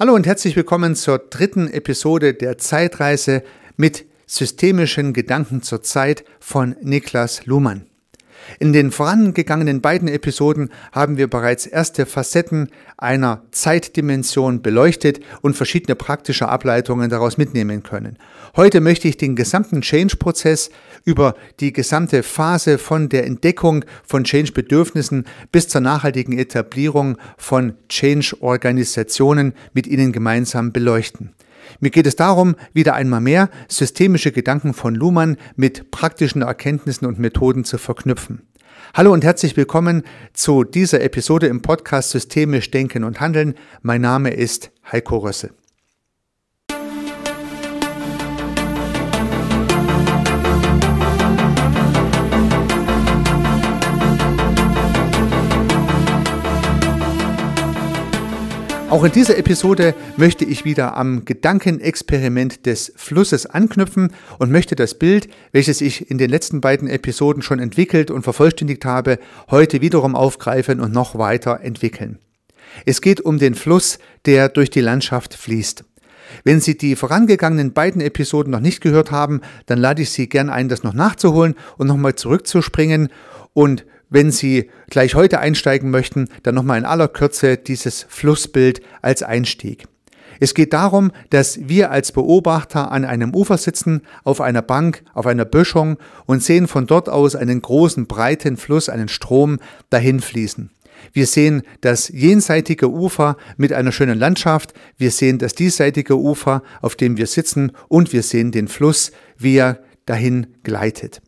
Hallo und herzlich willkommen zur dritten Episode der Zeitreise mit systemischen Gedanken zur Zeit von Niklas Luhmann. In den vorangegangenen beiden Episoden haben wir bereits erste Facetten einer Zeitdimension beleuchtet und verschiedene praktische Ableitungen daraus mitnehmen können. Heute möchte ich den gesamten Change-Prozess über die gesamte Phase von der Entdeckung von Change-Bedürfnissen bis zur nachhaltigen Etablierung von Change-Organisationen mit Ihnen gemeinsam beleuchten. Mir geht es darum, wieder einmal mehr systemische Gedanken von Luhmann mit praktischen Erkenntnissen und Methoden zu verknüpfen. Hallo und herzlich willkommen zu dieser Episode im Podcast Systemisch Denken und Handeln. Mein Name ist Heiko Rösse. Auch in dieser Episode möchte ich wieder am Gedankenexperiment des Flusses anknüpfen und möchte das Bild, welches ich in den letzten beiden Episoden schon entwickelt und vervollständigt habe, heute wiederum aufgreifen und noch weiter entwickeln. Es geht um den Fluss, der durch die Landschaft fließt. Wenn Sie die vorangegangenen beiden Episoden noch nicht gehört haben, dann lade ich Sie gern ein, das noch nachzuholen und nochmal zurückzuspringen und wenn Sie gleich heute einsteigen möchten, dann nochmal in aller Kürze dieses Flussbild als Einstieg. Es geht darum, dass wir als Beobachter an einem Ufer sitzen, auf einer Bank, auf einer Böschung und sehen von dort aus einen großen, breiten Fluss, einen Strom dahin fließen. Wir sehen das jenseitige Ufer mit einer schönen Landschaft, wir sehen das diesseitige Ufer, auf dem wir sitzen und wir sehen den Fluss, wie er dahin gleitet.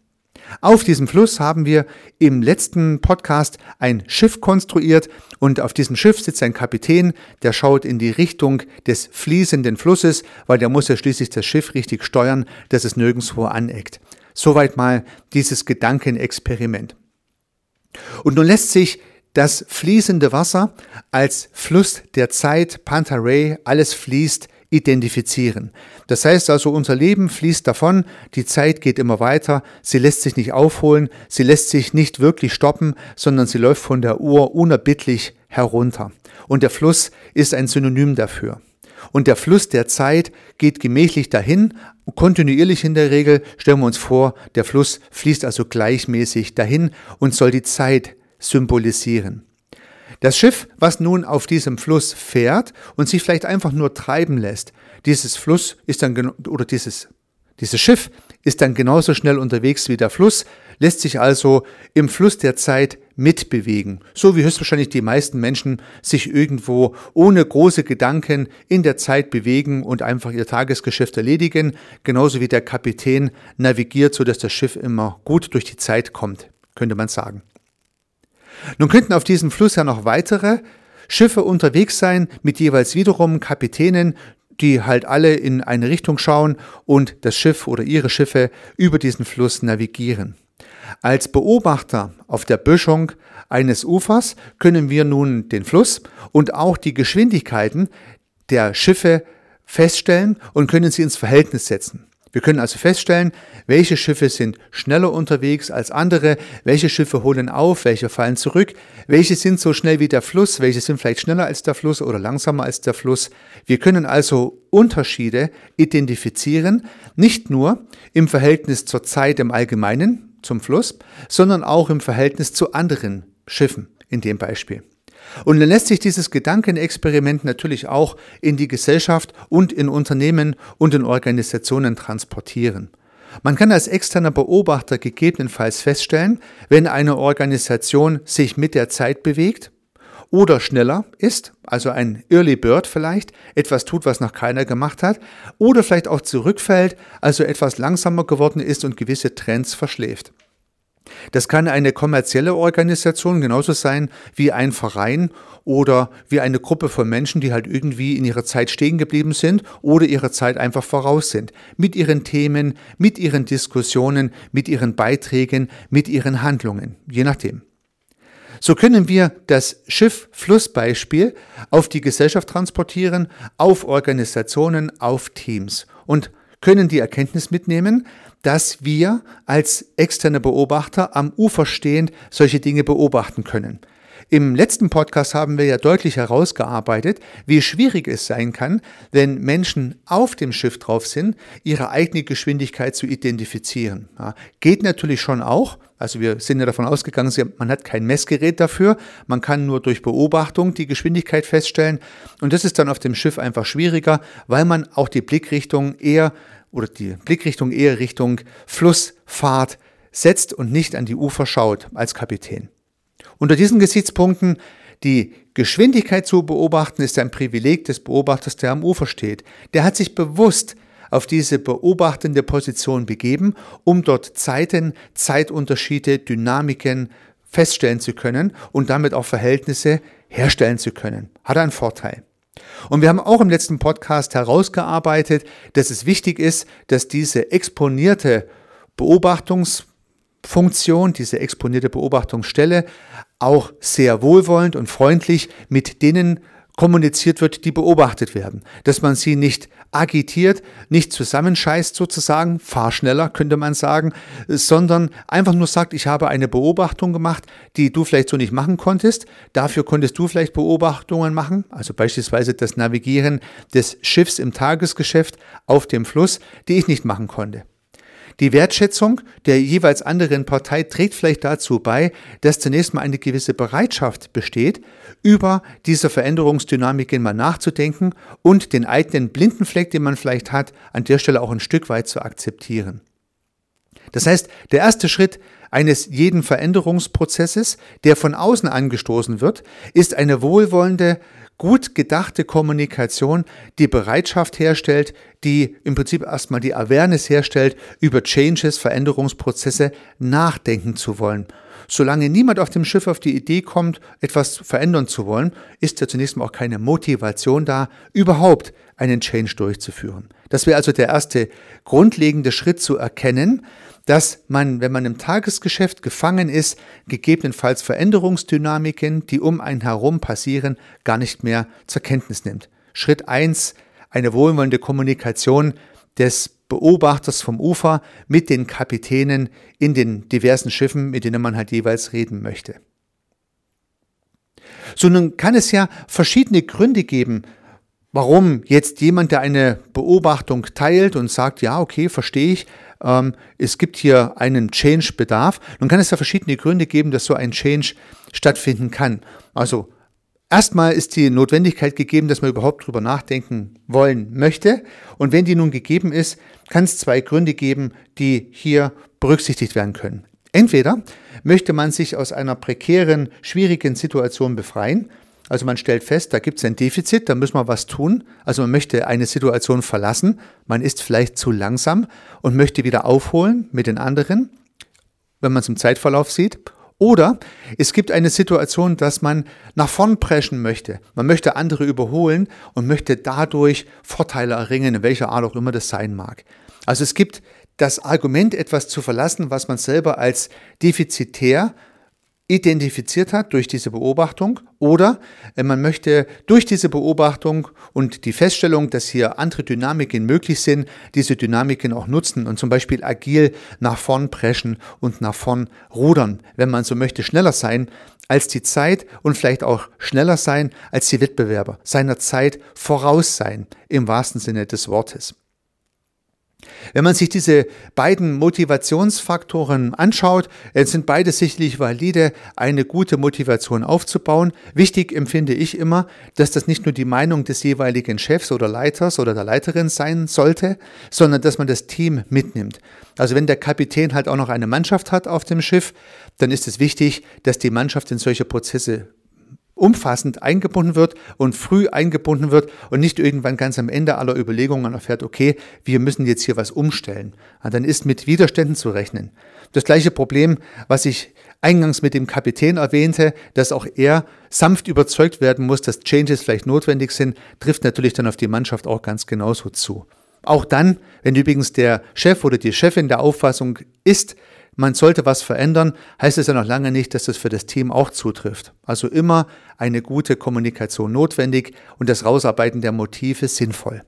Auf diesem Fluss haben wir im letzten Podcast ein Schiff konstruiert und auf diesem Schiff sitzt ein Kapitän, der schaut in die Richtung des fließenden Flusses, weil der muss ja schließlich das Schiff richtig steuern, dass es nirgendwo aneckt. Soweit mal dieses Gedankenexperiment. Und nun lässt sich das fließende Wasser als Fluss der Zeit, Pantarei, alles fließt, identifizieren. Das heißt also, unser Leben fließt davon, die Zeit geht immer weiter, sie lässt sich nicht aufholen, sie lässt sich nicht wirklich stoppen, sondern sie läuft von der Uhr unerbittlich herunter. Und der Fluss ist ein Synonym dafür. Und der Fluss der Zeit geht gemächlich dahin, kontinuierlich in der Regel, stellen wir uns vor, der Fluss fließt also gleichmäßig dahin und soll die Zeit symbolisieren. Das Schiff, was nun auf diesem Fluss fährt und sich vielleicht einfach nur treiben lässt, dieses Fluss ist dann oder dieses dieses Schiff ist dann genauso schnell unterwegs wie der Fluss, lässt sich also im Fluss der Zeit mitbewegen, so wie höchstwahrscheinlich die meisten Menschen sich irgendwo ohne große Gedanken in der Zeit bewegen und einfach ihr Tagesgeschäft erledigen, genauso wie der Kapitän navigiert, so dass das Schiff immer gut durch die Zeit kommt, könnte man sagen. Nun könnten auf diesem Fluss ja noch weitere Schiffe unterwegs sein, mit jeweils wiederum Kapitänen, die halt alle in eine Richtung schauen und das Schiff oder ihre Schiffe über diesen Fluss navigieren. Als Beobachter auf der Böschung eines Ufers können wir nun den Fluss und auch die Geschwindigkeiten der Schiffe feststellen und können sie ins Verhältnis setzen. Wir können also feststellen, welche Schiffe sind schneller unterwegs als andere, welche Schiffe holen auf, welche fallen zurück, welche sind so schnell wie der Fluss, welche sind vielleicht schneller als der Fluss oder langsamer als der Fluss. Wir können also Unterschiede identifizieren, nicht nur im Verhältnis zur Zeit im Allgemeinen, zum Fluss, sondern auch im Verhältnis zu anderen Schiffen in dem Beispiel. Und dann lässt sich dieses Gedankenexperiment natürlich auch in die Gesellschaft und in Unternehmen und in Organisationen transportieren. Man kann als externer Beobachter gegebenenfalls feststellen, wenn eine Organisation sich mit der Zeit bewegt oder schneller ist, also ein Early Bird vielleicht, etwas tut, was noch keiner gemacht hat, oder vielleicht auch zurückfällt, also etwas langsamer geworden ist und gewisse Trends verschläft. Das kann eine kommerzielle Organisation genauso sein wie ein Verein oder wie eine Gruppe von Menschen, die halt irgendwie in ihrer Zeit stehen geblieben sind oder ihrer Zeit einfach voraus sind. Mit ihren Themen, mit ihren Diskussionen, mit ihren Beiträgen, mit ihren Handlungen, je nachdem. So können wir das Schiff-Fluss-Beispiel auf die Gesellschaft transportieren, auf Organisationen, auf Teams und können die Erkenntnis mitnehmen, dass wir als externe Beobachter am Ufer stehend solche Dinge beobachten können. Im letzten Podcast haben wir ja deutlich herausgearbeitet, wie schwierig es sein kann, wenn Menschen auf dem Schiff drauf sind, ihre eigene Geschwindigkeit zu identifizieren. Ja, geht natürlich schon auch. Also wir sind ja davon ausgegangen, man hat kein Messgerät dafür. Man kann nur durch Beobachtung die Geschwindigkeit feststellen. Und das ist dann auf dem Schiff einfach schwieriger, weil man auch die Blickrichtung eher oder die Blickrichtung eher Richtung Flussfahrt setzt und nicht an die Ufer schaut als Kapitän. Unter diesen Gesichtspunkten die Geschwindigkeit zu beobachten ist ein Privileg des Beobachters, der am Ufer steht. Der hat sich bewusst auf diese beobachtende Position begeben, um dort Zeiten, Zeitunterschiede, Dynamiken feststellen zu können und damit auch Verhältnisse herstellen zu können. Hat einen Vorteil. Und wir haben auch im letzten Podcast herausgearbeitet, dass es wichtig ist, dass diese exponierte Beobachtungsfunktion, diese exponierte Beobachtungsstelle auch sehr wohlwollend und freundlich mit denen kommuniziert wird, die beobachtet werden. Dass man sie nicht agitiert, nicht zusammenscheißt sozusagen, fahr schneller könnte man sagen, sondern einfach nur sagt, ich habe eine Beobachtung gemacht, die du vielleicht so nicht machen konntest. Dafür konntest du vielleicht Beobachtungen machen, also beispielsweise das Navigieren des Schiffs im Tagesgeschäft auf dem Fluss, die ich nicht machen konnte. Die Wertschätzung der jeweils anderen Partei trägt vielleicht dazu bei, dass zunächst mal eine gewisse Bereitschaft besteht, über diese Veränderungsdynamiken mal nachzudenken und den eigenen blinden Fleck, den man vielleicht hat, an der Stelle auch ein Stück weit zu akzeptieren. Das heißt, der erste Schritt eines jeden Veränderungsprozesses, der von außen angestoßen wird, ist eine wohlwollende gut gedachte Kommunikation die Bereitschaft herstellt, die im Prinzip erstmal die Awareness herstellt, über Changes, Veränderungsprozesse nachdenken zu wollen. Solange niemand auf dem Schiff auf die Idee kommt, etwas verändern zu wollen, ist ja zunächst mal auch keine Motivation da, überhaupt einen Change durchzuführen. Das wäre also der erste grundlegende Schritt zu erkennen, dass man, wenn man im Tagesgeschäft gefangen ist, gegebenenfalls Veränderungsdynamiken, die um einen herum passieren, gar nicht mehr zur Kenntnis nimmt. Schritt eins: eine wohlwollende Kommunikation des Beobachters vom Ufer mit den Kapitänen in den diversen Schiffen, mit denen man halt jeweils reden möchte. So nun kann es ja verschiedene Gründe geben, warum jetzt jemand, der eine Beobachtung teilt und sagt, ja, okay, verstehe ich, ähm, es gibt hier einen Change-Bedarf. Nun kann es ja verschiedene Gründe geben, dass so ein Change stattfinden kann. Also Erstmal ist die Notwendigkeit gegeben, dass man überhaupt drüber nachdenken wollen möchte. Und wenn die nun gegeben ist, kann es zwei Gründe geben, die hier berücksichtigt werden können. Entweder möchte man sich aus einer prekären, schwierigen Situation befreien also man stellt fest, da gibt es ein Defizit, da müssen wir was tun. Also man möchte eine Situation verlassen, man ist vielleicht zu langsam und möchte wieder aufholen mit den anderen, wenn man es im Zeitverlauf sieht. Oder es gibt eine Situation, dass man nach vorn preschen möchte. Man möchte andere überholen und möchte dadurch Vorteile erringen, in welcher Art auch immer das sein mag. Also es gibt das Argument, etwas zu verlassen, was man selber als defizitär identifiziert hat durch diese Beobachtung oder äh, man möchte durch diese Beobachtung und die Feststellung, dass hier andere Dynamiken möglich sind, diese Dynamiken auch nutzen und zum Beispiel agil nach vorn preschen und nach vorn rudern, wenn man so möchte, schneller sein als die Zeit und vielleicht auch schneller sein als die Wettbewerber, seiner Zeit voraus sein im wahrsten Sinne des Wortes. Wenn man sich diese beiden Motivationsfaktoren anschaut, sind beide sicherlich valide, eine gute Motivation aufzubauen. Wichtig empfinde ich immer, dass das nicht nur die Meinung des jeweiligen Chefs oder Leiters oder der Leiterin sein sollte, sondern dass man das Team mitnimmt. Also wenn der Kapitän halt auch noch eine Mannschaft hat auf dem Schiff, dann ist es wichtig, dass die Mannschaft in solche Prozesse umfassend eingebunden wird und früh eingebunden wird und nicht irgendwann ganz am Ende aller Überlegungen erfährt, okay, wir müssen jetzt hier was umstellen. Ja, dann ist mit Widerständen zu rechnen. Das gleiche Problem, was ich eingangs mit dem Kapitän erwähnte, dass auch er sanft überzeugt werden muss, dass Changes vielleicht notwendig sind, trifft natürlich dann auf die Mannschaft auch ganz genauso zu. Auch dann, wenn übrigens der Chef oder die Chefin der Auffassung ist, man sollte was verändern, heißt es ja noch lange nicht, dass das für das Team auch zutrifft. Also immer eine gute Kommunikation notwendig und das Rausarbeiten der Motive sinnvoll.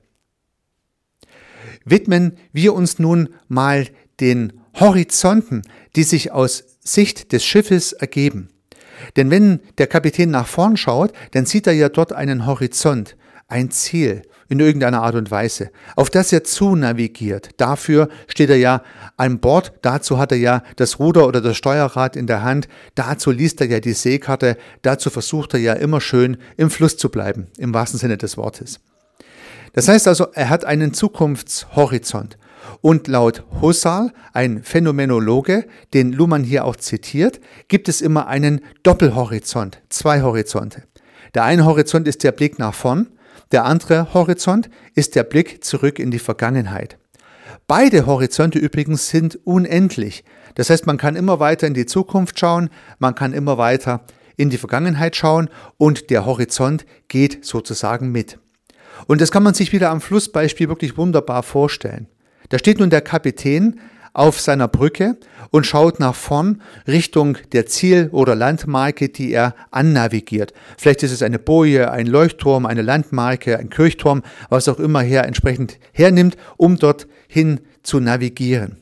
Widmen wir uns nun mal den Horizonten, die sich aus Sicht des Schiffes ergeben. Denn wenn der Kapitän nach vorn schaut, dann sieht er ja dort einen Horizont, ein Ziel in irgendeiner Art und Weise, auf das er zu navigiert. Dafür steht er ja an Bord, dazu hat er ja das Ruder oder das Steuerrad in der Hand, dazu liest er ja die Seekarte, dazu versucht er ja immer schön im Fluss zu bleiben, im wahrsten Sinne des Wortes. Das heißt also, er hat einen Zukunftshorizont. Und laut Husserl, ein Phänomenologe, den Luhmann hier auch zitiert, gibt es immer einen Doppelhorizont, zwei Horizonte. Der eine Horizont ist der Blick nach vorn, der andere Horizont ist der Blick zurück in die Vergangenheit. Beide Horizonte übrigens sind unendlich. Das heißt, man kann immer weiter in die Zukunft schauen, man kann immer weiter in die Vergangenheit schauen und der Horizont geht sozusagen mit. Und das kann man sich wieder am Flussbeispiel wirklich wunderbar vorstellen. Da steht nun der Kapitän auf seiner Brücke und schaut nach vorn Richtung der Ziel- oder Landmarke, die er annavigiert. Vielleicht ist es eine Boje, ein Leuchtturm, eine Landmarke, ein Kirchturm, was auch immer her entsprechend hernimmt, um dorthin zu navigieren.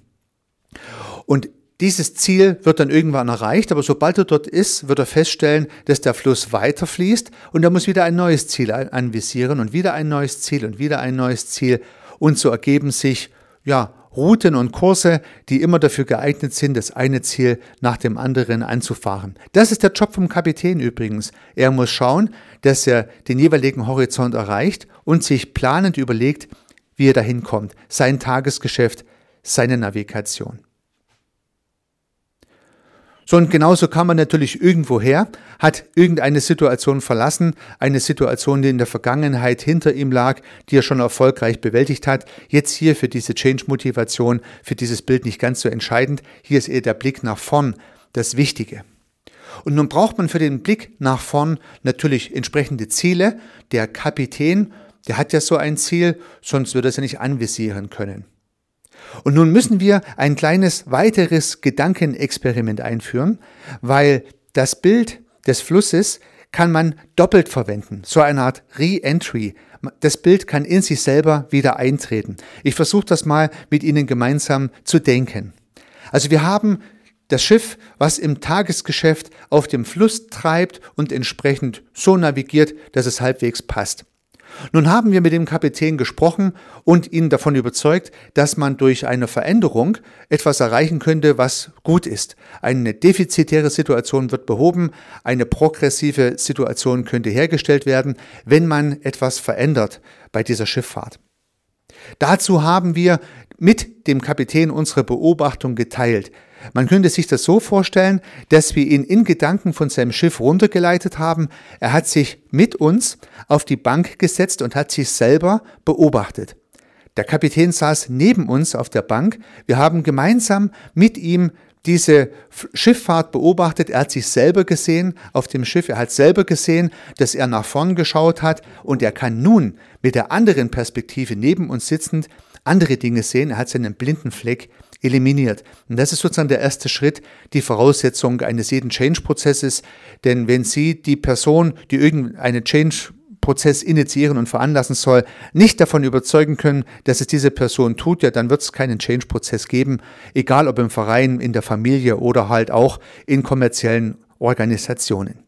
Und dieses Ziel wird dann irgendwann erreicht, aber sobald er dort ist, wird er feststellen, dass der Fluss weiterfließt und er muss wieder ein neues Ziel anvisieren und wieder ein neues Ziel und wieder ein neues Ziel und so ergeben sich ja Routen und Kurse, die immer dafür geeignet sind, das eine Ziel nach dem anderen anzufahren. Das ist der Job vom Kapitän übrigens. Er muss schauen, dass er den jeweiligen Horizont erreicht und sich planend überlegt, wie er dahin kommt. Sein Tagesgeschäft, seine Navigation. So und genauso kam man natürlich irgendwo her, hat irgendeine Situation verlassen, eine Situation, die in der Vergangenheit hinter ihm lag, die er schon erfolgreich bewältigt hat. Jetzt hier für diese Change-Motivation, für dieses Bild nicht ganz so entscheidend. Hier ist eher der Blick nach vorn das Wichtige. Und nun braucht man für den Blick nach vorn natürlich entsprechende Ziele. Der Kapitän, der hat ja so ein Ziel, sonst würde er es ja nicht anvisieren können. Und nun müssen wir ein kleines weiteres Gedankenexperiment einführen, weil das Bild des Flusses kann man doppelt verwenden, so eine Art Re-Entry. Das Bild kann in sich selber wieder eintreten. Ich versuche das mal mit Ihnen gemeinsam zu denken. Also wir haben das Schiff, was im Tagesgeschäft auf dem Fluss treibt und entsprechend so navigiert, dass es halbwegs passt. Nun haben wir mit dem Kapitän gesprochen und ihn davon überzeugt, dass man durch eine Veränderung etwas erreichen könnte, was gut ist. Eine defizitäre Situation wird behoben, eine progressive Situation könnte hergestellt werden, wenn man etwas verändert bei dieser Schifffahrt. Dazu haben wir mit dem Kapitän unsere Beobachtung geteilt. Man könnte sich das so vorstellen, dass wir ihn in Gedanken von seinem Schiff runtergeleitet haben. Er hat sich mit uns auf die Bank gesetzt und hat sich selber beobachtet. Der Kapitän saß neben uns auf der Bank. Wir haben gemeinsam mit ihm diese Schifffahrt beobachtet. Er hat sich selber gesehen auf dem Schiff. Er hat selber gesehen, dass er nach vorn geschaut hat und er kann nun mit der anderen Perspektive neben uns sitzend andere Dinge sehen. Er hat seinen blinden Fleck eliminiert. Und das ist sozusagen der erste Schritt, die Voraussetzung eines jeden Change-Prozesses. Denn wenn Sie die Person, die irgendeinen Change-Prozess initiieren und veranlassen soll, nicht davon überzeugen können, dass es diese Person tut, ja, dann wird es keinen Change-Prozess geben, egal ob im Verein, in der Familie oder halt auch in kommerziellen Organisationen.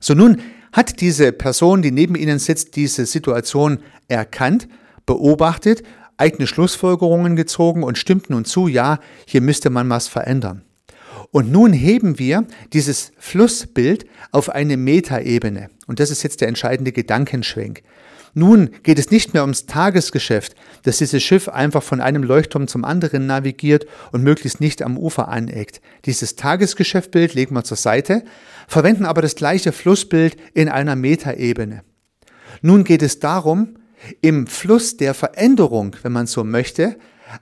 So nun hat diese Person, die neben Ihnen sitzt, diese Situation erkannt, beobachtet eigene Schlussfolgerungen gezogen und stimmt nun zu, ja, hier müsste man was verändern. Und nun heben wir dieses Flussbild auf eine Metaebene. Und das ist jetzt der entscheidende Gedankenschwenk. Nun geht es nicht mehr ums Tagesgeschäft, dass dieses Schiff einfach von einem Leuchtturm zum anderen navigiert und möglichst nicht am Ufer aneckt. Dieses Tagesgeschäftbild legen wir zur Seite, verwenden aber das gleiche Flussbild in einer Metaebene. Nun geht es darum, im Fluss der Veränderung, wenn man so möchte,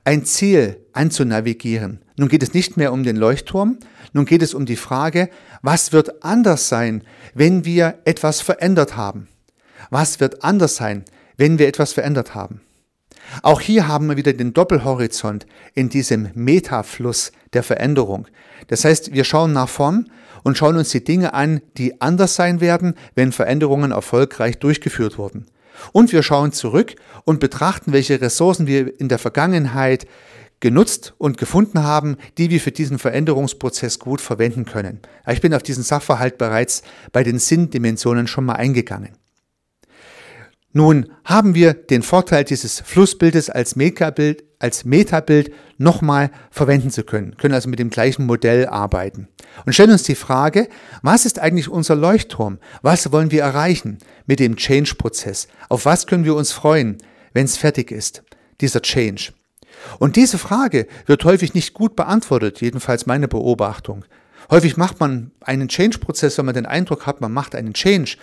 ein Ziel anzunavigieren. Nun geht es nicht mehr um den Leuchtturm, nun geht es um die Frage, was wird anders sein, wenn wir etwas verändert haben? Was wird anders sein, wenn wir etwas verändert haben? Auch hier haben wir wieder den Doppelhorizont in diesem Metafluss der Veränderung. Das heißt, wir schauen nach vorn und schauen uns die Dinge an, die anders sein werden, wenn Veränderungen erfolgreich durchgeführt wurden. Und wir schauen zurück und betrachten, welche Ressourcen wir in der Vergangenheit genutzt und gefunden haben, die wir für diesen Veränderungsprozess gut verwenden können. Ich bin auf diesen Sachverhalt bereits bei den Sinndimensionen schon mal eingegangen. Nun haben wir den Vorteil dieses Flussbildes als Metabild, als Metabild nochmal verwenden zu können, können also mit dem gleichen Modell arbeiten und stellen uns die Frage, was ist eigentlich unser Leuchtturm? Was wollen wir erreichen mit dem Change-Prozess? Auf was können wir uns freuen, wenn es fertig ist, dieser Change? Und diese Frage wird häufig nicht gut beantwortet, jedenfalls meine Beobachtung. Häufig macht man einen Change-Prozess, wenn man den Eindruck hat, man macht einen Change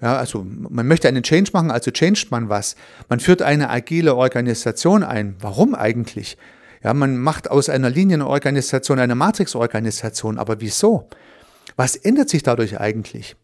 ja, also man möchte einen Change machen, also changed man was. Man führt eine agile Organisation ein. Warum eigentlich? Ja, man macht aus einer Linienorganisation eine Matrixorganisation. Aber wieso? Was ändert sich dadurch eigentlich?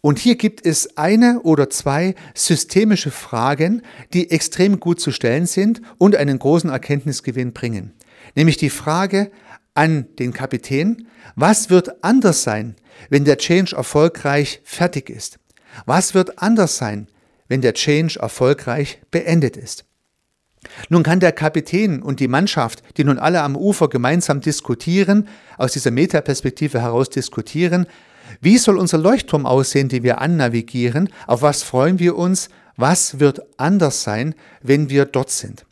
Und hier gibt es eine oder zwei systemische Fragen, die extrem gut zu stellen sind und einen großen Erkenntnisgewinn bringen. Nämlich die Frage an den Kapitän, was wird anders sein, wenn der Change erfolgreich fertig ist? Was wird anders sein, wenn der Change erfolgreich beendet ist? Nun kann der Kapitän und die Mannschaft, die nun alle am Ufer gemeinsam diskutieren, aus dieser Metaperspektive heraus diskutieren, wie soll unser Leuchtturm aussehen, den wir annavigieren, auf was freuen wir uns, was wird anders sein, wenn wir dort sind.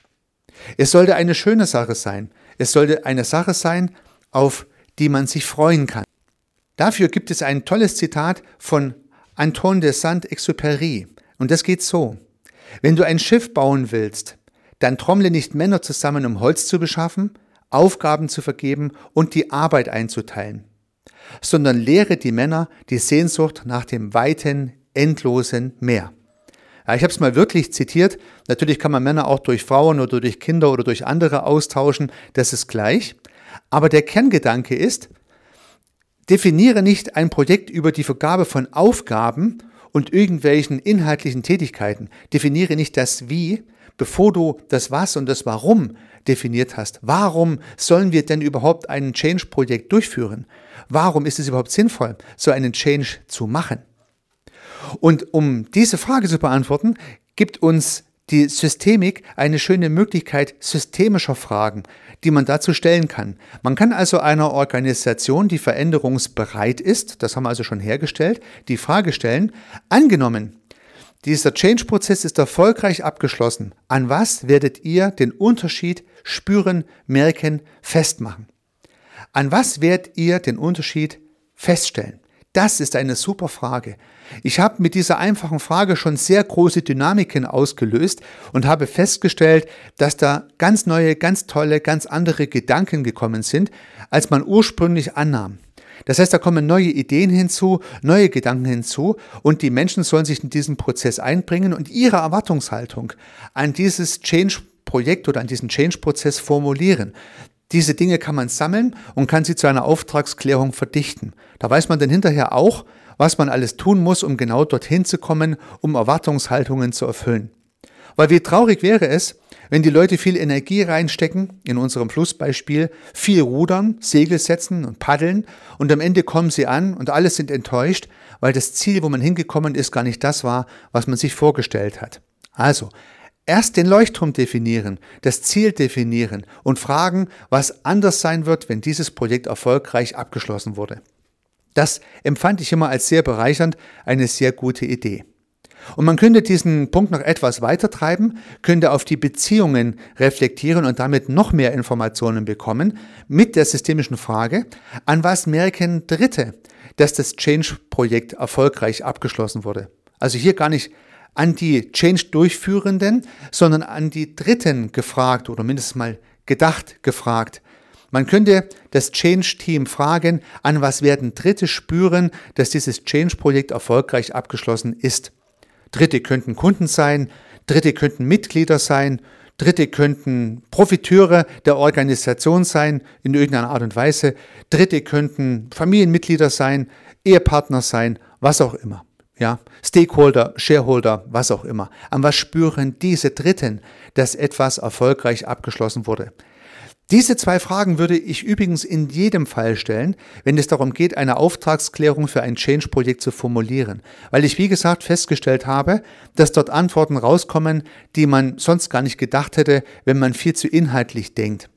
Es sollte eine schöne Sache sein, es sollte eine Sache sein, auf die man sich freuen kann. Dafür gibt es ein tolles Zitat von Antoine de Saint-Exupéry. Und das geht so. Wenn du ein Schiff bauen willst, dann trommle nicht Männer zusammen, um Holz zu beschaffen, Aufgaben zu vergeben und die Arbeit einzuteilen, sondern lehre die Männer die Sehnsucht nach dem weiten, endlosen Meer. Ja, ich habe es mal wirklich zitiert. Natürlich kann man Männer auch durch Frauen oder durch Kinder oder durch andere austauschen, das ist gleich. Aber der Kerngedanke ist, Definiere nicht ein Projekt über die Vergabe von Aufgaben und irgendwelchen inhaltlichen Tätigkeiten. Definiere nicht das Wie, bevor du das Was und das Warum definiert hast. Warum sollen wir denn überhaupt ein Change-Projekt durchführen? Warum ist es überhaupt sinnvoll, so einen Change zu machen? Und um diese Frage zu beantworten, gibt uns die Systemik eine schöne Möglichkeit systemischer Fragen, die man dazu stellen kann. Man kann also einer Organisation, die veränderungsbereit ist, das haben wir also schon hergestellt, die Frage stellen, angenommen, dieser Change-Prozess ist erfolgreich abgeschlossen. An was werdet ihr den Unterschied spüren, merken, festmachen? An was werdet ihr den Unterschied feststellen? Das ist eine super Frage. Ich habe mit dieser einfachen Frage schon sehr große Dynamiken ausgelöst und habe festgestellt, dass da ganz neue, ganz tolle, ganz andere Gedanken gekommen sind, als man ursprünglich annahm. Das heißt, da kommen neue Ideen hinzu, neue Gedanken hinzu und die Menschen sollen sich in diesen Prozess einbringen und ihre Erwartungshaltung an dieses Change-Projekt oder an diesen Change-Prozess formulieren. Diese Dinge kann man sammeln und kann sie zu einer Auftragsklärung verdichten. Da weiß man dann hinterher auch, was man alles tun muss, um genau dorthin zu kommen, um Erwartungshaltungen zu erfüllen. Weil wie traurig wäre es, wenn die Leute viel Energie reinstecken, in unserem Flussbeispiel, viel rudern, Segel setzen und paddeln und am Ende kommen sie an und alle sind enttäuscht, weil das Ziel, wo man hingekommen ist, gar nicht das war, was man sich vorgestellt hat. Also, Erst den Leuchtturm definieren, das Ziel definieren und fragen, was anders sein wird, wenn dieses Projekt erfolgreich abgeschlossen wurde. Das empfand ich immer als sehr bereichernd, eine sehr gute Idee. Und man könnte diesen Punkt noch etwas weiter treiben, könnte auf die Beziehungen reflektieren und damit noch mehr Informationen bekommen mit der systemischen Frage, an was merken Dritte, dass das Change-Projekt erfolgreich abgeschlossen wurde. Also hier gar nicht an die Change-Durchführenden, sondern an die Dritten gefragt oder mindestens mal gedacht gefragt. Man könnte das Change-Team fragen, an was werden Dritte spüren, dass dieses Change-Projekt erfolgreich abgeschlossen ist. Dritte könnten Kunden sein, Dritte könnten Mitglieder sein, Dritte könnten Profiteure der Organisation sein in irgendeiner Art und Weise, Dritte könnten Familienmitglieder sein, Ehepartner sein, was auch immer ja, Stakeholder, Shareholder, was auch immer. An was spüren diese Dritten, dass etwas erfolgreich abgeschlossen wurde? Diese zwei Fragen würde ich übrigens in jedem Fall stellen, wenn es darum geht, eine Auftragsklärung für ein Change-Projekt zu formulieren, weil ich, wie gesagt, festgestellt habe, dass dort Antworten rauskommen, die man sonst gar nicht gedacht hätte, wenn man viel zu inhaltlich denkt.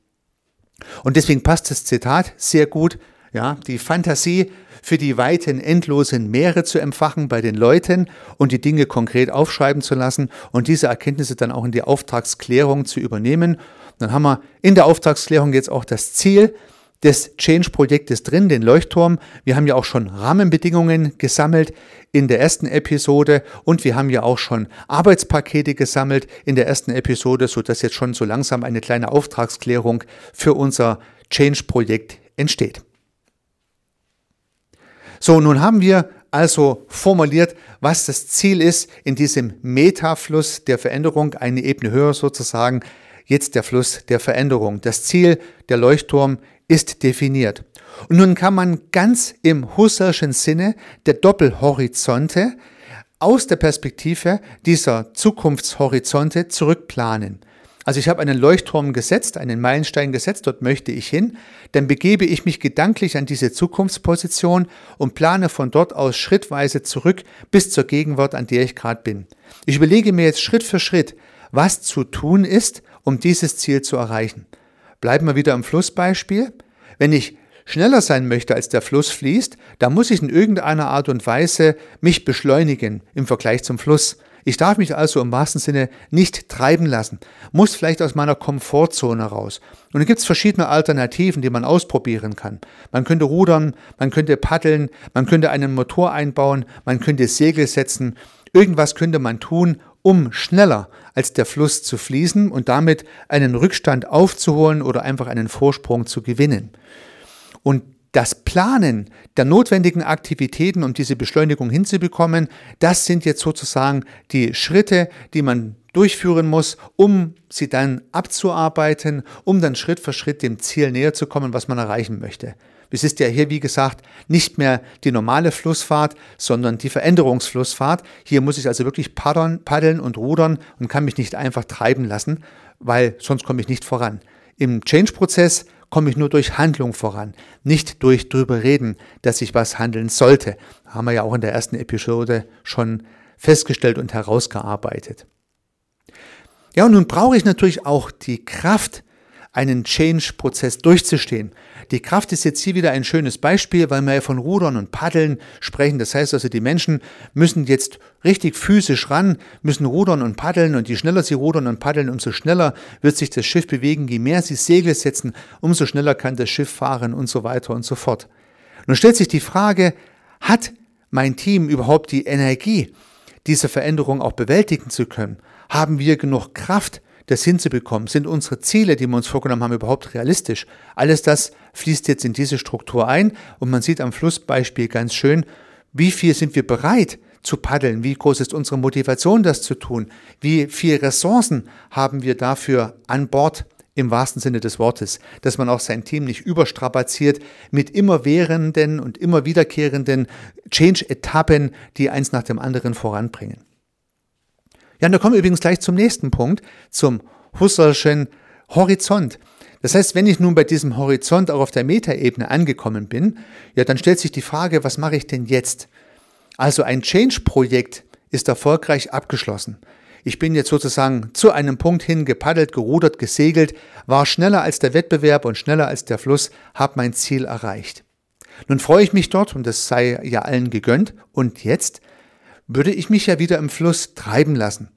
Und deswegen passt das Zitat sehr gut, ja, die Fantasie für die weiten, endlosen Meere zu empfachen bei den Leuten und die Dinge konkret aufschreiben zu lassen und diese Erkenntnisse dann auch in die Auftragsklärung zu übernehmen. Dann haben wir in der Auftragsklärung jetzt auch das Ziel, des Change-Projektes drin, den Leuchtturm. Wir haben ja auch schon Rahmenbedingungen gesammelt in der ersten Episode und wir haben ja auch schon Arbeitspakete gesammelt in der ersten Episode, sodass jetzt schon so langsam eine kleine Auftragsklärung für unser Change-Projekt entsteht. So, nun haben wir also formuliert, was das Ziel ist in diesem Metafluss der Veränderung, eine Ebene höher sozusagen, jetzt der Fluss der Veränderung. Das Ziel, der Leuchtturm, ist definiert. Und nun kann man ganz im Husserlschen Sinne der Doppelhorizonte aus der Perspektive dieser Zukunftshorizonte zurückplanen. Also ich habe einen Leuchtturm gesetzt, einen Meilenstein gesetzt, dort möchte ich hin, dann begebe ich mich gedanklich an diese Zukunftsposition und plane von dort aus schrittweise zurück bis zur Gegenwart, an der ich gerade bin. Ich überlege mir jetzt Schritt für Schritt, was zu tun ist, um dieses Ziel zu erreichen. Bleiben wir wieder im Flussbeispiel. Wenn ich schneller sein möchte, als der Fluss fließt, dann muss ich in irgendeiner Art und Weise mich beschleunigen im Vergleich zum Fluss. Ich darf mich also im wahrsten Sinne nicht treiben lassen, muss vielleicht aus meiner Komfortzone raus. Und da gibt es verschiedene Alternativen, die man ausprobieren kann. Man könnte rudern, man könnte paddeln, man könnte einen Motor einbauen, man könnte Segel setzen. Irgendwas könnte man tun, um schneller als der Fluss zu fließen und damit einen Rückstand aufzuholen oder einfach einen Vorsprung zu gewinnen. Und das Planen der notwendigen Aktivitäten, um diese Beschleunigung hinzubekommen, das sind jetzt sozusagen die Schritte, die man durchführen muss, um sie dann abzuarbeiten, um dann Schritt für Schritt dem Ziel näher zu kommen, was man erreichen möchte. Es ist ja hier, wie gesagt, nicht mehr die normale Flussfahrt, sondern die Veränderungsflussfahrt. Hier muss ich also wirklich paddeln, paddeln und rudern und kann mich nicht einfach treiben lassen, weil sonst komme ich nicht voran. Im Change-Prozess komme ich nur durch Handlung voran, nicht durch drüber reden, dass ich was handeln sollte. Haben wir ja auch in der ersten Episode schon festgestellt und herausgearbeitet. Ja, und nun brauche ich natürlich auch die Kraft, einen Change-Prozess durchzustehen. Die Kraft ist jetzt hier wieder ein schönes Beispiel, weil wir ja von Rudern und Paddeln sprechen. Das heißt also, die Menschen müssen jetzt richtig physisch ran, müssen rudern und paddeln und je schneller sie rudern und paddeln, umso schneller wird sich das Schiff bewegen. Je mehr sie Segel setzen, umso schneller kann das Schiff fahren und so weiter und so fort. Nun stellt sich die Frage, hat mein Team überhaupt die Energie, diese Veränderung auch bewältigen zu können? Haben wir genug Kraft, das hinzubekommen? Sind unsere Ziele, die wir uns vorgenommen haben, überhaupt realistisch? Alles das fließt jetzt in diese Struktur ein und man sieht am Flussbeispiel ganz schön, wie viel sind wir bereit zu paddeln? Wie groß ist unsere Motivation, das zu tun? Wie viele Ressourcen haben wir dafür an Bord? Im wahrsten Sinne des Wortes, dass man auch sein Team nicht überstrapaziert mit immerwährenden und immer wiederkehrenden Change-Etappen, die eins nach dem anderen voranbringen. Ja, und da kommen wir übrigens gleich zum nächsten Punkt, zum Husserlschen Horizont. Das heißt, wenn ich nun bei diesem Horizont auch auf der Metaebene angekommen bin, ja, dann stellt sich die Frage, was mache ich denn jetzt? Also ein Change-Projekt ist erfolgreich abgeschlossen. Ich bin jetzt sozusagen zu einem Punkt hin gepaddelt, gerudert, gesegelt, war schneller als der Wettbewerb und schneller als der Fluss, habe mein Ziel erreicht. Nun freue ich mich dort und das sei ja allen gegönnt. Und jetzt würde ich mich ja wieder im Fluss treiben lassen.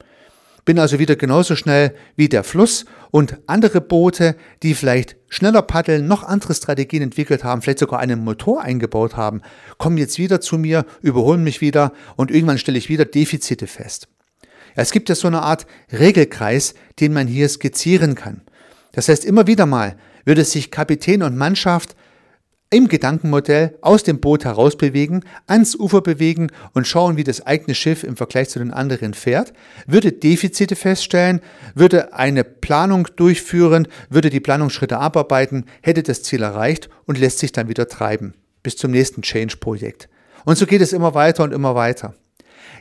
Bin also wieder genauso schnell wie der Fluss und andere Boote, die vielleicht schneller paddeln, noch andere Strategien entwickelt haben, vielleicht sogar einen Motor eingebaut haben, kommen jetzt wieder zu mir, überholen mich wieder und irgendwann stelle ich wieder Defizite fest. Es gibt ja so eine Art Regelkreis, den man hier skizzieren kann. Das heißt, immer wieder mal würde sich Kapitän und Mannschaft im Gedankenmodell aus dem Boot heraus bewegen, ans Ufer bewegen und schauen, wie das eigene Schiff im Vergleich zu den anderen fährt, würde Defizite feststellen, würde eine Planung durchführen, würde die Planungsschritte abarbeiten, hätte das Ziel erreicht und lässt sich dann wieder treiben bis zum nächsten Change-Projekt. Und so geht es immer weiter und immer weiter.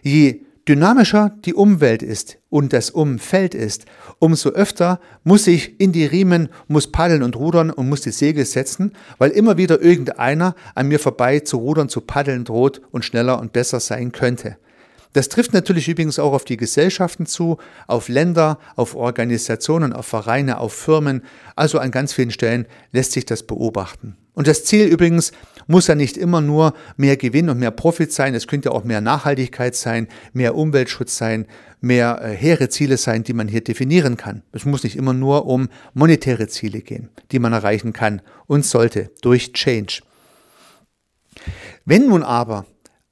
Je dynamischer die Umwelt ist und das Umfeld ist, umso öfter muss ich in die Riemen, muss paddeln und rudern und muss die Segel setzen, weil immer wieder irgendeiner an mir vorbei zu rudern, zu paddeln droht und schneller und besser sein könnte. Das trifft natürlich übrigens auch auf die Gesellschaften zu, auf Länder, auf Organisationen, auf Vereine, auf Firmen. Also an ganz vielen Stellen lässt sich das beobachten. Und das Ziel übrigens muss ja nicht immer nur mehr Gewinn und mehr Profit sein. Es könnte auch mehr Nachhaltigkeit sein, mehr Umweltschutz sein, mehr äh, hehre Ziele sein, die man hier definieren kann. Es muss nicht immer nur um monetäre Ziele gehen, die man erreichen kann und sollte durch Change. Wenn nun aber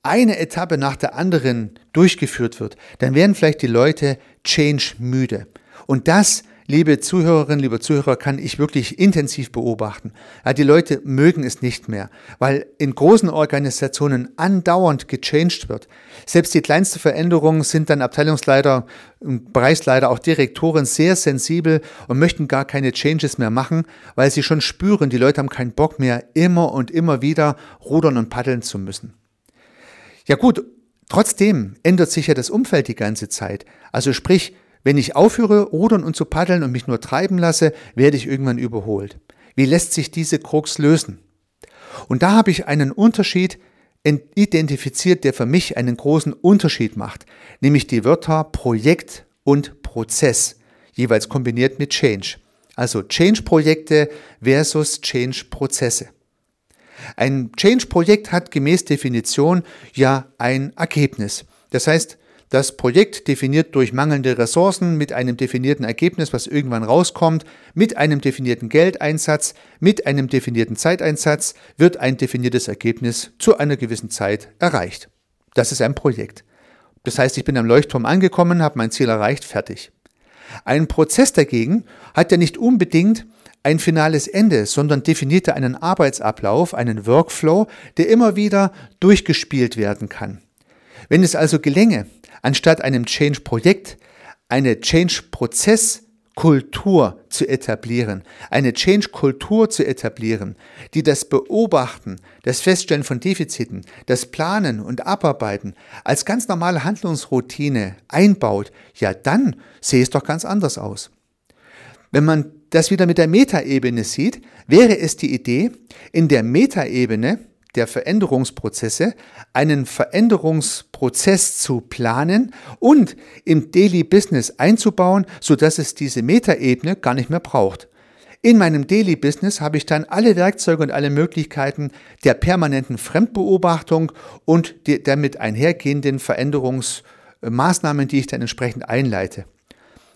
eine Etappe nach der anderen durchgeführt wird, dann werden vielleicht die Leute Change müde. Und das, liebe Zuhörerinnen, liebe Zuhörer, kann ich wirklich intensiv beobachten. Ja, die Leute mögen es nicht mehr, weil in großen Organisationen andauernd gechanged wird. Selbst die kleinsten Veränderungen sind dann Abteilungsleiter, Bereichsleiter, auch Direktoren sehr sensibel und möchten gar keine Changes mehr machen, weil sie schon spüren, die Leute haben keinen Bock mehr, immer und immer wieder rudern und paddeln zu müssen. Ja gut, trotzdem ändert sich ja das Umfeld die ganze Zeit. Also sprich, wenn ich aufhöre, rudern und zu paddeln und mich nur treiben lasse, werde ich irgendwann überholt. Wie lässt sich diese Krux lösen? Und da habe ich einen Unterschied identifiziert, der für mich einen großen Unterschied macht, nämlich die Wörter Projekt und Prozess, jeweils kombiniert mit Change. Also Change-Projekte versus Change-Prozesse. Ein Change-Projekt hat gemäß Definition ja ein Ergebnis. Das heißt, das Projekt definiert durch mangelnde Ressourcen mit einem definierten Ergebnis, was irgendwann rauskommt, mit einem definierten Geldeinsatz, mit einem definierten Zeiteinsatz wird ein definiertes Ergebnis zu einer gewissen Zeit erreicht. Das ist ein Projekt. Das heißt, ich bin am Leuchtturm angekommen, habe mein Ziel erreicht, fertig. Ein Prozess dagegen hat ja nicht unbedingt ein finales Ende, sondern definierte einen Arbeitsablauf, einen Workflow, der immer wieder durchgespielt werden kann. Wenn es also gelänge, anstatt einem Change-Projekt eine Change-Prozess-Kultur zu etablieren, eine Change-Kultur zu etablieren, die das Beobachten, das Feststellen von Defiziten, das Planen und Abarbeiten als ganz normale Handlungsroutine einbaut, ja dann sehe es doch ganz anders aus. Wenn man das wieder mit der Metaebene sieht, wäre es die Idee, in der Metaebene der Veränderungsprozesse einen Veränderungsprozess zu planen und im Daily Business einzubauen, sodass es diese Metaebene gar nicht mehr braucht. In meinem Daily Business habe ich dann alle Werkzeuge und alle Möglichkeiten der permanenten Fremdbeobachtung und der damit einhergehenden Veränderungsmaßnahmen, die ich dann entsprechend einleite.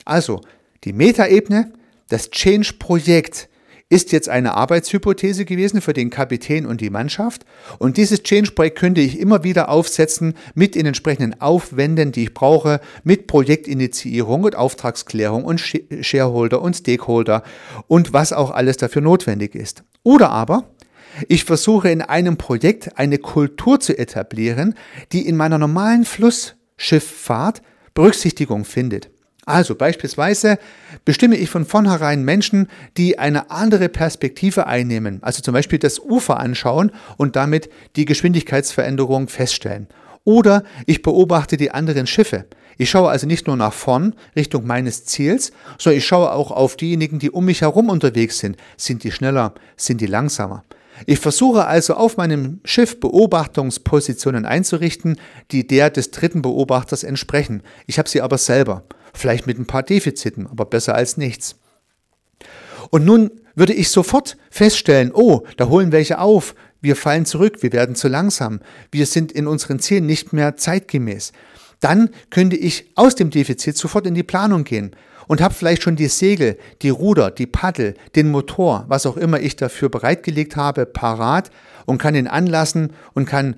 Also die Metaebene das Change-Projekt ist jetzt eine Arbeitshypothese gewesen für den Kapitän und die Mannschaft. Und dieses Change-Projekt könnte ich immer wieder aufsetzen mit den entsprechenden Aufwänden, die ich brauche, mit Projektinitiierung und Auftragsklärung und Shareholder und Stakeholder und was auch alles dafür notwendig ist. Oder aber ich versuche in einem Projekt eine Kultur zu etablieren, die in meiner normalen Flussschifffahrt Berücksichtigung findet. Also beispielsweise bestimme ich von vornherein Menschen, die eine andere Perspektive einnehmen, also zum Beispiel das Ufer anschauen und damit die Geschwindigkeitsveränderung feststellen. Oder ich beobachte die anderen Schiffe. Ich schaue also nicht nur nach vorn Richtung meines Ziels, sondern ich schaue auch auf diejenigen, die um mich herum unterwegs sind. Sind die schneller? Sind die langsamer? Ich versuche also auf meinem Schiff Beobachtungspositionen einzurichten, die der des dritten Beobachters entsprechen. Ich habe sie aber selber. Vielleicht mit ein paar Defiziten, aber besser als nichts. Und nun würde ich sofort feststellen, oh, da holen welche auf, wir fallen zurück, wir werden zu langsam, wir sind in unseren Zielen nicht mehr zeitgemäß. Dann könnte ich aus dem Defizit sofort in die Planung gehen und habe vielleicht schon die Segel, die Ruder, die Paddel, den Motor, was auch immer ich dafür bereitgelegt habe, parat und kann ihn anlassen und kann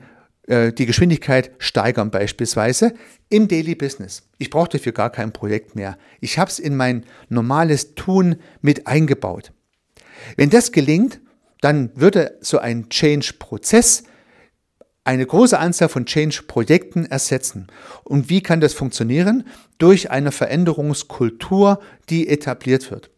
äh, die Geschwindigkeit steigern beispielsweise im Daily Business. Ich brauche dafür gar kein Projekt mehr. Ich habe es in mein normales Tun mit eingebaut. Wenn das gelingt, dann würde so ein Change-Prozess eine große Anzahl von Change-Projekten ersetzen. Und wie kann das funktionieren? Durch eine Veränderungskultur, die etabliert wird.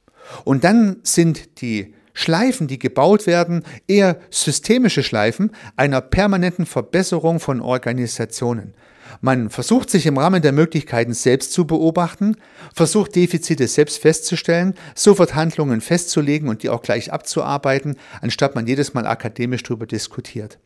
Und dann sind die Schleifen, die gebaut werden, eher systemische Schleifen einer permanenten Verbesserung von Organisationen. Man versucht sich im Rahmen der Möglichkeiten selbst zu beobachten, versucht Defizite selbst festzustellen, sofort Handlungen festzulegen und die auch gleich abzuarbeiten, anstatt man jedes Mal akademisch darüber diskutiert.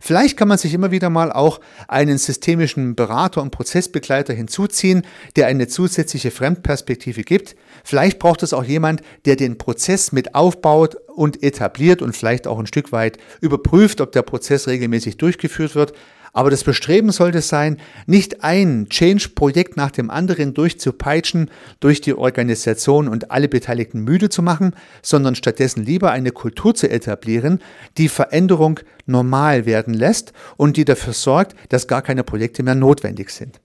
Vielleicht kann man sich immer wieder mal auch einen systemischen Berater und Prozessbegleiter hinzuziehen, der eine zusätzliche Fremdperspektive gibt. Vielleicht braucht es auch jemand, der den Prozess mit aufbaut und etabliert und vielleicht auch ein Stück weit überprüft, ob der Prozess regelmäßig durchgeführt wird. Aber das Bestreben sollte sein, nicht ein Change-Projekt nach dem anderen durchzupeitschen, durch die Organisation und alle Beteiligten müde zu machen, sondern stattdessen lieber eine Kultur zu etablieren, die Veränderung normal werden lässt und die dafür sorgt, dass gar keine Projekte mehr notwendig sind.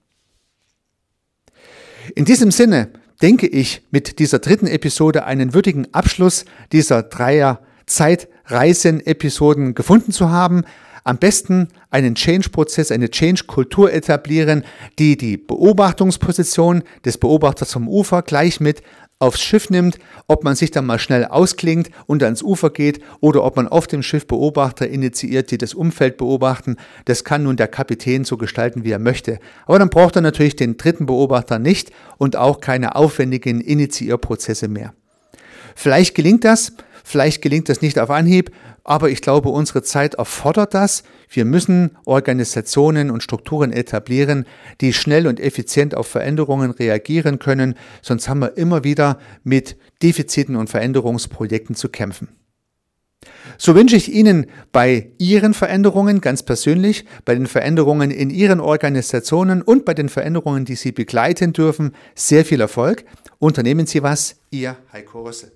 In diesem Sinne denke ich, mit dieser dritten Episode einen würdigen Abschluss dieser Dreier Zeitreisen-Episoden gefunden zu haben am besten einen Change-Prozess, eine Change-Kultur etablieren, die die Beobachtungsposition des Beobachters vom Ufer gleich mit aufs Schiff nimmt, ob man sich dann mal schnell ausklingt und ans Ufer geht oder ob man auf dem Schiff Beobachter initiiert, die das Umfeld beobachten. Das kann nun der Kapitän so gestalten, wie er möchte. Aber dann braucht er natürlich den dritten Beobachter nicht und auch keine aufwendigen Initiierprozesse mehr. Vielleicht gelingt das, vielleicht gelingt das nicht auf Anhieb, aber ich glaube, unsere Zeit erfordert das. Wir müssen Organisationen und Strukturen etablieren, die schnell und effizient auf Veränderungen reagieren können, sonst haben wir immer wieder mit Defiziten und Veränderungsprojekten zu kämpfen. So wünsche ich Ihnen bei Ihren Veränderungen ganz persönlich, bei den Veränderungen in Ihren Organisationen und bei den Veränderungen, die Sie begleiten dürfen, sehr viel Erfolg. Unternehmen Sie was, Ihr Heiko Rosse.